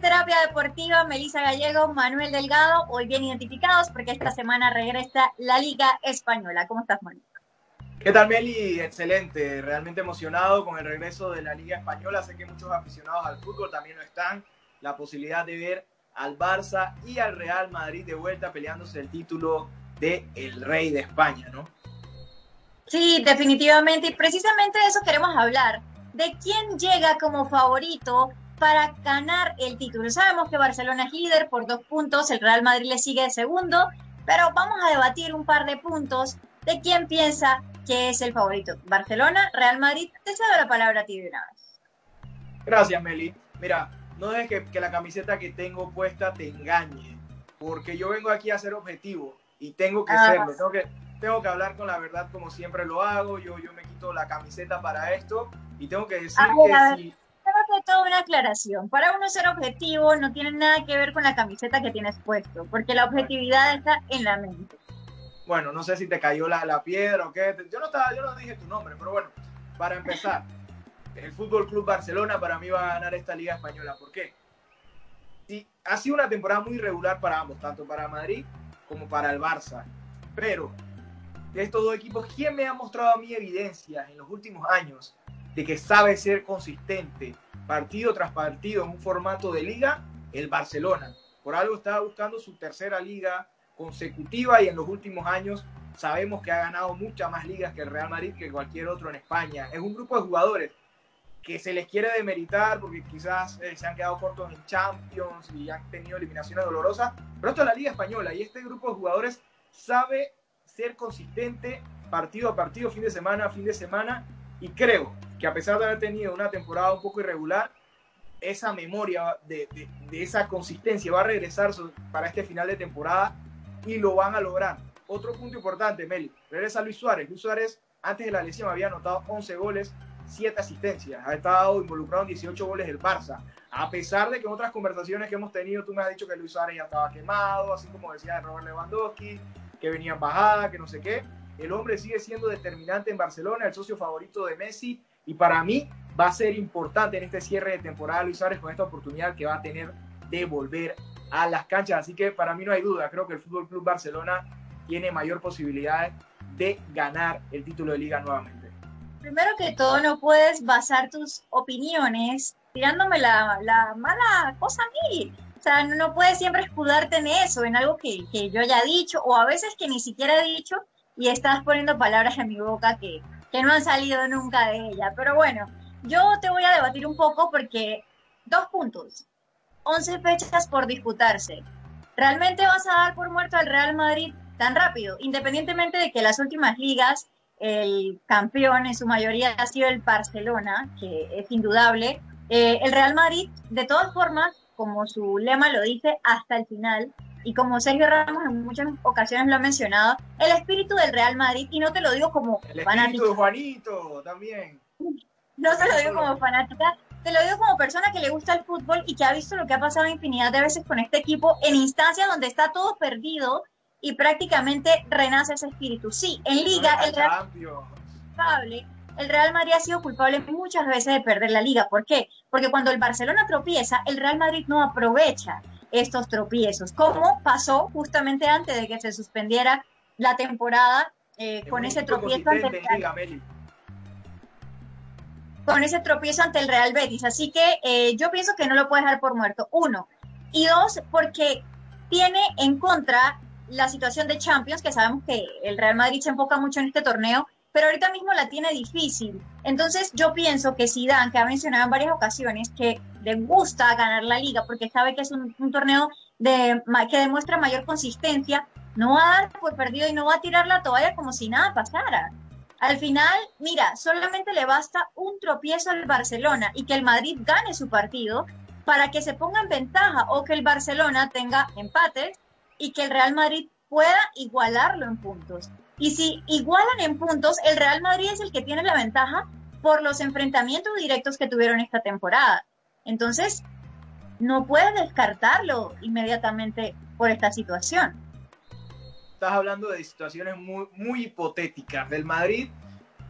Terapia Deportiva, Melissa Gallego, Manuel Delgado, hoy bien identificados porque esta semana regresa la Liga Española. ¿Cómo estás, Manuel? ¿Qué tal, Meli? Excelente, realmente emocionado con el regreso de la Liga Española. Sé que muchos aficionados al fútbol también lo están. La posibilidad de ver al Barça y al Real Madrid de vuelta peleándose el título de el Rey de España, ¿no? Sí, definitivamente, y precisamente de eso queremos hablar, de quién llega como favorito para ganar el título. Sabemos que Barcelona es líder por dos puntos, el Real Madrid le sigue de segundo, pero vamos a debatir un par de puntos de quién piensa que es el favorito. Barcelona, Real Madrid, te cedo la palabra a ti de una vez. Gracias, Meli. Mira, no dejes que, que la camiseta que tengo puesta te engañe, porque yo vengo aquí a ser objetivo y tengo que Ah. serlo. Tengo que, tengo que hablar con la verdad como siempre lo hago. Yo, yo me quito la camiseta para esto y tengo que decir que si toda una aclaración. Para uno ser objetivo no tiene nada que ver con la camiseta que tienes puesto, porque la objetividad está en la mente. bueno, no sé si te cayó la, la piedra o qué. Yo no, estaba, yo no dije tu nombre, pero bueno, para empezar, el Fútbol Club Barcelona para mí va a ganar esta Liga Española. ¿Por qué? Sí, ha sido una temporada muy regular para ambos, tanto para Madrid como para el Barça. Pero de estos dos equipos, ¿quién me ha mostrado a mí evidencias en los últimos años de que sabe ser consistente partido tras partido en un formato de liga? El Barcelona. Por algo estaba buscando su tercera liga consecutiva y en los últimos años sabemos que ha ganado muchas más ligas que el Real Madrid que cualquier otro en España. Es un grupo de jugadores que se les quiere demeritar porque quizás eh, se han quedado cortos en Champions y han tenido eliminaciones dolorosas, pero esto es la Liga Española y este grupo de jugadores sabe ser consistente partido a partido, fin de semana a fin de semana y creo que a pesar de haber tenido una temporada un poco irregular, esa memoria de, esa consistencia va a regresar para este final de temporada y lo van a lograr. Otro punto importante, Meli, regresa Luis Suárez. Luis Suárez antes de la lesión había anotado 11 goles, 7 asistencias. Ha estado involucrado en 18 goles del Barça. A pesar de que en otras conversaciones que hemos tenido, tú me has dicho que Luis Suárez ya estaba quemado, así como decía de Robert Lewandowski, que venía en bajada, que no sé qué. El hombre sigue siendo determinante en Barcelona, el socio favorito de Messi, y para mí va a ser importante en este cierre de temporada Luis Suárez con esta oportunidad que va a tener de volver a las canchas. Así que para mí no hay duda, creo que el Fútbol Club Barcelona tiene mayor posibilidad de ganar el título de liga nuevamente. Primero que todo, no puedes basar tus opiniones tirándome la, la mala cosa a mí. O sea, no, puedes siempre escudarte en eso, en algo que, que yo haya dicho, o a veces que ni siquiera he dicho, y estás poniendo palabras en mi boca que, que no han salido nunca de ella. Pero bueno, yo te voy a debatir un poco porque dos puntos. 11 fechas por disputarse. ¿Realmente vas a dar por muerto al Real Madrid tan rápido? Independientemente de que las últimas ligas, el campeón en su mayoría ha sido el Barcelona, que es indudable. Eh, el Real Madrid, de todas formas, como su lema lo dice, hasta el final, y como Sergio Ramos en muchas ocasiones lo ha mencionado, el espíritu del Real Madrid, y no te lo digo como El fanático, espíritu de Juanito también. no te lo digo como fanática, te lo digo como persona que le gusta el fútbol y que ha visto lo que ha pasado infinidad de veces con este equipo en instancias donde está todo perdido y prácticamente renace ese espíritu. Sí, en liga el Real culpable, el Real Madrid ha sido culpable muchas veces de perder la liga. ¿Por qué? Porque cuando el Barcelona tropieza, el Real Madrid no aprovecha estos tropiezos, como pasó justamente antes de que se suspendiera la temporada eh, Es con ese tropiezo ante el Real Liga, con ese tropiezo ante el Real Betis. Así que eh, yo pienso que no lo puedes dar por muerto. Uno. Y dos, porque tiene en contra la situación de Champions, que sabemos que el Real Madrid se enfoca mucho en este torneo, pero ahorita mismo la tiene difícil. Entonces yo pienso que Zidane, que ha mencionado en varias ocasiones que le gusta ganar la liga porque sabe que es un, torneo de, que demuestra mayor consistencia, no va a dar por perdido y no va a tirar la toalla como si nada pasara. Al final, mira, solamente le basta un tropiezo al Barcelona y que el Madrid gane su partido para que se ponga en ventaja o que el Barcelona tenga empate y que el Real Madrid pueda igualarlo en puntos. Y si igualan en puntos, el Real Madrid es el que tiene la ventaja por los enfrentamientos directos que tuvieron esta temporada. Entonces, no puedes descartarlo inmediatamente por esta situación estás hablando de situaciones muy, muy hipotéticas del Madrid,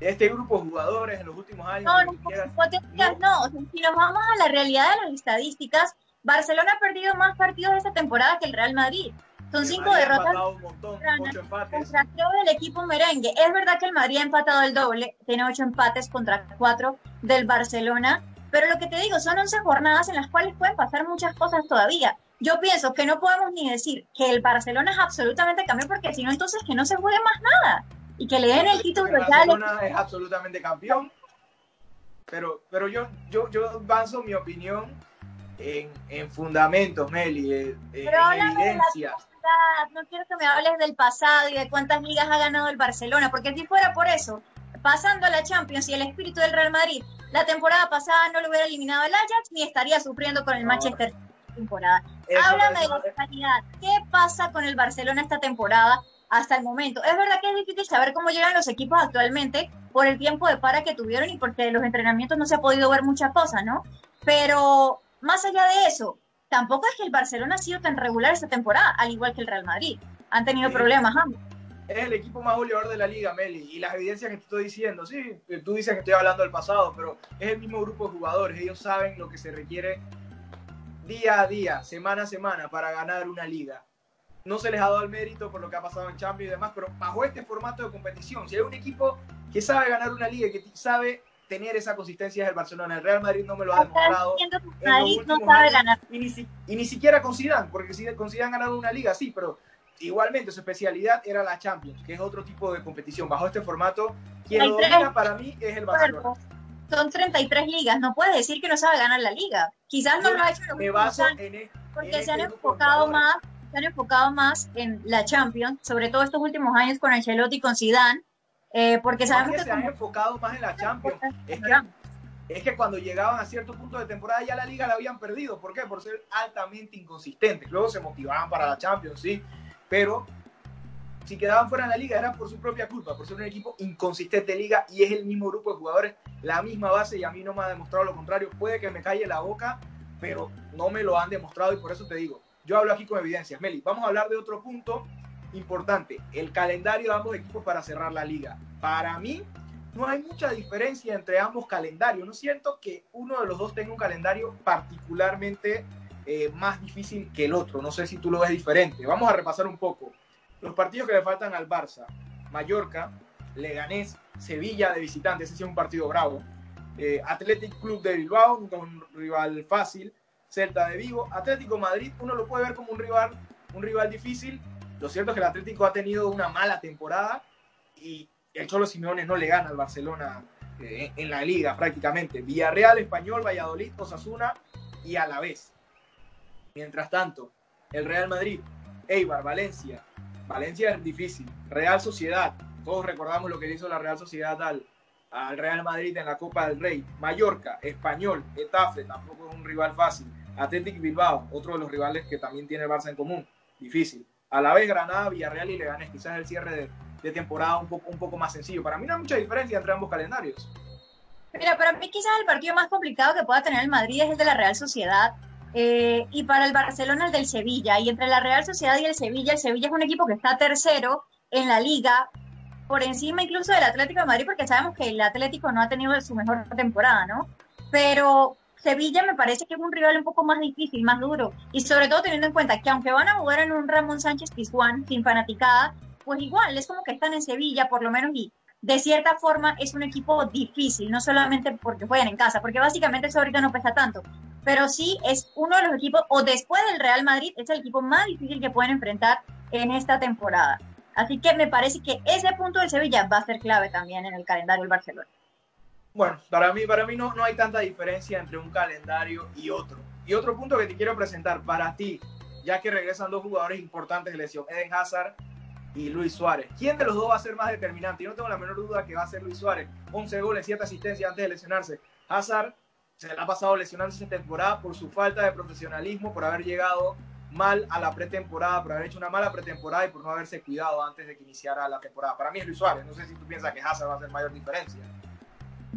este grupo de jugadores en los últimos años. No, no, hipotéticas no. si nos vamos a la realidad de las estadísticas, Barcelona ha perdido más partidos esta temporada que el Real Madrid. Son cinco derrotas un montón, ocho empates. contra el equipo merengue. Es verdad que el Madrid ha empatado el doble, tiene ocho empates contra cuatro del Barcelona, pero lo que te digo, son once jornadas en las cuales pueden pasar muchas cosas todavía yo pienso que no podemos ni decir que el Barcelona es absolutamente campeón, porque si no, entonces que no se juegue más nada y que le den el título. El Barcelona es absolutamente campeón, pero, pero yo, yo, yo avanzo mi opinión en, en fundamentos, Meli, en, evidencias. No quiero que me hables del pasado y de cuántas ligas ha ganado el Barcelona, porque si fuera por eso, pasando a la Champions y el espíritu del Real Madrid, la temporada pasada no lo hubiera eliminado el Ajax ni estaría sufriendo con el Manchester temporada. Háblame de la calidad. ¿Qué pasa con el Barcelona esta temporada hasta el momento? Es verdad que es difícil saber cómo llegan los equipos actualmente por el tiempo de para que tuvieron y porque los entrenamientos no se ha podido ver muchas cosas, ¿no? Pero más allá de eso, tampoco es que el Barcelona ha sido tan regular esta temporada, al igual que el Real Madrid. Han tenido problemas ambos. Es el equipo más goleador de la liga, Meli. Y las evidencias que te estoy diciendo, sí, tú dices que estoy hablando del pasado, pero es el mismo grupo de jugadores. Ellos saben lo que se requiere día a día, semana a semana para ganar una liga. No se les ha dado el mérito por lo que ha pasado en Champions y demás, pero bajo este formato de competición, si hay un equipo que sabe ganar una liga, que sabe tener esa consistencia es el Barcelona. El Real Madrid no me lo ha demostrado. no sabe ganar. Y, ni, y ni, siquiera con Zidane, porque con Zidane ganaron una liga, sí, pero igualmente su especialidad era la Champions, que es otro tipo de competición. Bajo este formato, quien lo domina para mí es el Barcelona son 33 ligas, no puedes decir que no sabe ganar la liga. Quizás no lo ha hecho en los e- porque se han enfocado más, se han enfocado más en la Champions, sobre todo estos últimos años con Ancelotti y con Zidane, eh, porque sabemos que, se han enfocado más en la Champions. Es que, es que cuando llegaban a cierto punto de temporada ya la liga la habían perdido. ¿Por qué? Por ser altamente inconsistentes. Luego se motivaban para la Champions, sí, pero si quedaban fuera de la liga era por su propia culpa, por ser un equipo inconsistente de liga y es el mismo grupo de jugadores, la misma base y a mí no me ha demostrado lo contrario. Puede que me calle la boca, pero no me lo han demostrado y por eso te digo, yo hablo aquí con evidencias. Meli, vamos a hablar de otro punto importante, el calendario de ambos equipos para cerrar la liga. Para mí no hay mucha diferencia entre ambos calendarios. No siento que uno de los dos tenga un calendario particularmente eh, más difícil que el otro. No sé si tú lo ves diferente. Vamos a repasar un poco. Los partidos que le faltan al Barça, Mallorca, Leganés, Sevilla de visitante, ese es un partido bravo. Eh, Athletic Club de Bilbao, un rival fácil. Celta de Vigo, Atlético Madrid, uno lo puede ver como un rival, un rival difícil. Lo cierto es que el Atlético ha tenido una mala temporada y el Cholo Simeone no le gana al Barcelona eh, en la liga prácticamente. Villarreal, Español, Valladolid, Osasuna y a la vez. Mientras tanto, el Real Madrid, Eibar, Valencia, Valencia es difícil. Real Sociedad, todos recordamos lo que hizo la Real Sociedad al, al Real Madrid en la Copa del Rey. Mallorca, Español, Etafe, tampoco es un rival fácil. Athletic Bilbao, otro de los rivales que también tiene Barça en común, difícil. A la vez Granada, Villarreal y Leganés, quizás el cierre de, de temporada un poco, un poco más sencillo. Para mí no hay mucha diferencia entre ambos calendarios. Mira, para mí quizás el partido más complicado que pueda tener el Madrid es el de la Real Sociedad, eh, y para el Barcelona el del Sevilla. Y entre la Real Sociedad y el Sevilla, el Sevilla es un equipo que está tercero en la liga, por encima incluso del Atlético de Madrid, porque sabemos que el Atlético no ha tenido su mejor temporada, ¿no? Pero Sevilla me parece que es un rival un poco más difícil, más duro. Y sobre todo teniendo en cuenta que aunque van a jugar en un Ramón Sánchez Pizjuán sin fanaticada, pues igual es como que están en Sevilla, por lo menos, y de cierta forma es un equipo difícil, no solamente porque juegan en casa, porque básicamente eso ahorita no pesa tanto, pero sí es uno de los equipos, o después del Real Madrid, es el equipo más difícil que pueden enfrentar en esta temporada. Así que me parece que ese punto de Sevilla va a ser clave también en el calendario del Barcelona. Bueno, para mí, para mí no, no hay tanta diferencia entre un calendario y otro. Y otro punto que te quiero presentar para ti, ya que regresan dos jugadores importantes de lesión, Eden Hazard y Luis Suárez. ¿Quién de los dos va a ser más determinante? Yo no tengo la menor duda que va a ser Luis Suárez. 11 goles, 7 asistencias antes de lesionarse. Hazard se le ha pasado lesionándose esta temporada por su falta de profesionalismo, por haber llegado mal a la pretemporada, por haber hecho una mala pretemporada y por no haberse cuidado antes de que iniciara la temporada. Para mí es Luis Suárez. No sé si tú piensas que Hazard va a hacer mayor diferencia.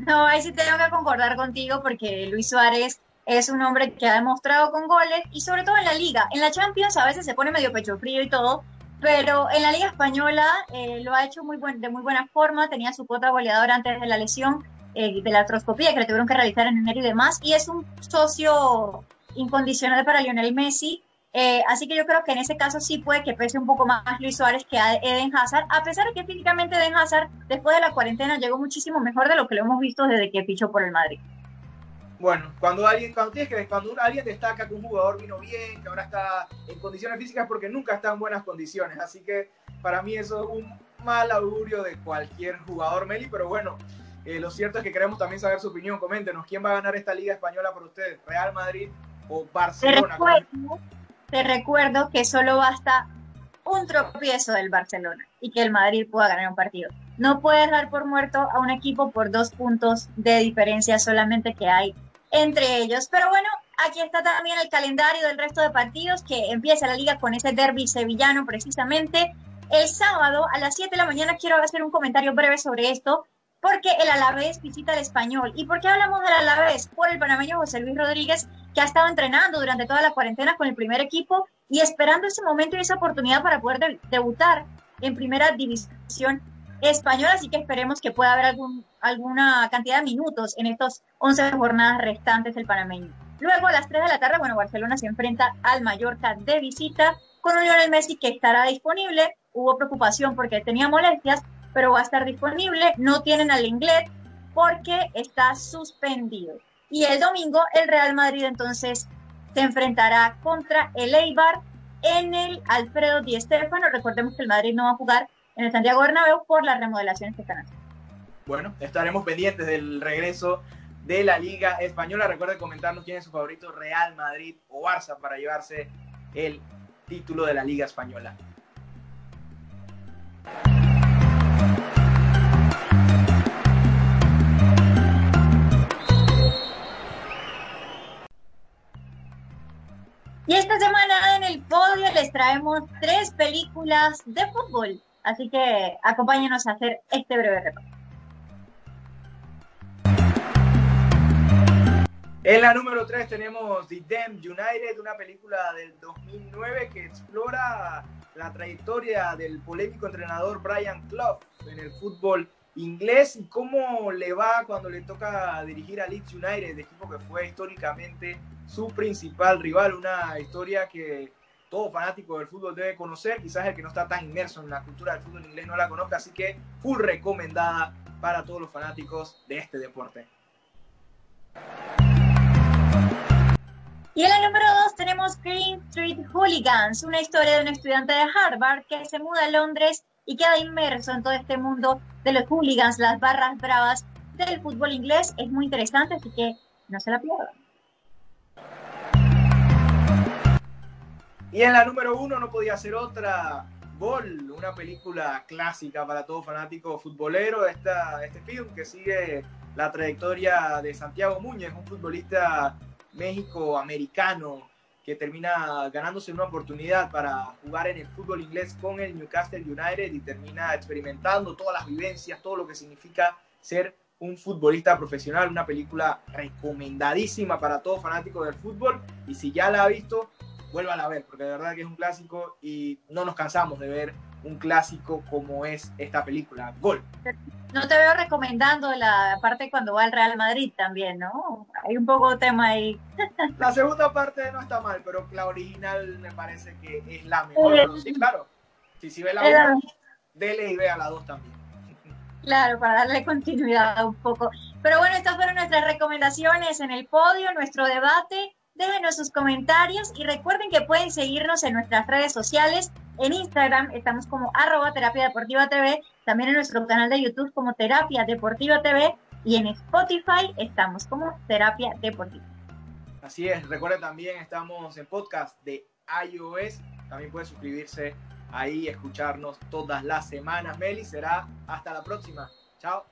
No, ahí sí tengo que concordar contigo porque Luis Suárez es un hombre que ha demostrado con goles y sobre todo en la liga. En la Champions a veces se pone medio pecho frío y todo, pero en la Liga Española eh, lo ha hecho muy buen, de muy buena forma, tenía su cuota goleadora antes de la lesión eh, de la artroscopía que le tuvieron que realizar en enero y demás, y es un socio incondicional para Lionel Messi, eh, así que yo creo que en ese caso sí puede que pese un poco más Luis Suárez que a Eden Hazard, a pesar de que físicamente Eden Hazard después de la cuarentena llegó muchísimo mejor de lo que lo hemos visto desde que fichó por el Madrid. Bueno, cuando alguien, cuando tienes que, cuando alguien destaca que un jugador vino bien, que ahora está en condiciones físicas, porque nunca está en buenas condiciones. Así que para mí eso es un mal augurio de cualquier jugador, Meli. Pero bueno, eh, lo cierto es que queremos también saber su opinión. Coméntenos, ¿quién va a ganar esta Liga Española por ustedes? ¿Real Madrid o Barcelona? Te recuerdo que solo basta un tropiezo del Barcelona y que el Madrid pueda ganar un partido. No puedes dar por muerto a un equipo por dos puntos de diferencia solamente que hay entre ellos. Pero bueno, aquí está también el calendario del resto de partidos que empieza la liga con ese derby sevillano precisamente. El sábado a las 7 de la mañana quiero hacer un comentario breve sobre esto, porque el Alavés visita al Español. ¿Y por qué hablamos del Alavés? Por el panameño José Luis Rodríguez, que ha estado entrenando durante toda la cuarentena con el primer equipo y esperando ese momento y esa oportunidad para poder debutar en primera división española, así que esperemos que pueda haber algún, alguna cantidad de minutos en estas 11 jornadas restantes del panameño. Luego a las 3 de la tarde, bueno, Barcelona se enfrenta al Mallorca de visita con un Lionel Messi que estará disponible. Hubo preocupación porque tenía molestias, pero va a estar disponible. No tienen al inglés porque está suspendido. Y el domingo el Real Madrid entonces se enfrentará contra el Eibar en el Alfredo Di Stéfano. Recordemos que el Madrid no va a jugar en el Santiago Bernabéu por las remodelaciones que están haciendo. Bueno, estaremos pendientes del regreso de la Liga Española. Recuerden comentarnos quién es su favorito, Real Madrid o Barça, para llevarse el título de la Liga Española. Y esta semana en el podio les traemos tres películas de fútbol. Así que acompáñenos a hacer este breve repaso. En la número 3 tenemos The Damned United, una película del 2009 que explora la trayectoria del polémico entrenador Brian Clough en el fútbol inglés y cómo le va cuando le toca dirigir a Leeds United, equipo que fue históricamente su principal rival, una historia que todo fanático del fútbol debe conocer, quizás el que no está tan inmerso en la cultura del fútbol inglés no la conozca, así que full recomendada para todos los fanáticos de este deporte. Y en la número 2 tenemos Green Street Hooligans, una historia de un estudiante de Harvard que se muda a Londres y queda inmerso en todo este mundo de los hooligans, las barras bravas del fútbol inglés. Es muy interesante, así que no se la pierdan. Y en la número uno no podía ser otra, Gol, una película clásica para todo fanático futbolero. Esta, este film que sigue la trayectoria de Santiago Muñez, un futbolista méxico-americano que termina ganándose una oportunidad para jugar en el fútbol inglés con el Newcastle United y termina experimentando todas las vivencias, todo lo que significa ser un futbolista profesional, una película recomendadísima para todo fanático del fútbol y si ya la ha visto, vuelvan a ver, porque de verdad que es un clásico y no nos cansamos de ver un clásico como es esta película, Gol. No te veo recomendando la parte cuando va al Real Madrid también, ¿no? Hay un poco de tema ahí. La segunda parte no está mal, pero la original me parece que es la mejor. sí, claro. Si, si ve la 1, dele y vea la 2 también. Claro, para darle continuidad un poco. Pero bueno, estas fueron nuestras recomendaciones en el podio, nuestro debate déjenos sus comentarios y recuerden que pueden seguirnos en nuestras redes sociales. En Instagram estamos como arroba terapia deportiva TV, también en nuestro canal de YouTube como terapia deportiva TV y en Spotify estamos como terapia deportiva. Así es, recuerden también estamos en podcast de iOS. También puede suscribirse ahí, escucharnos todas las semanas. Meli, será hasta la próxima. Chao.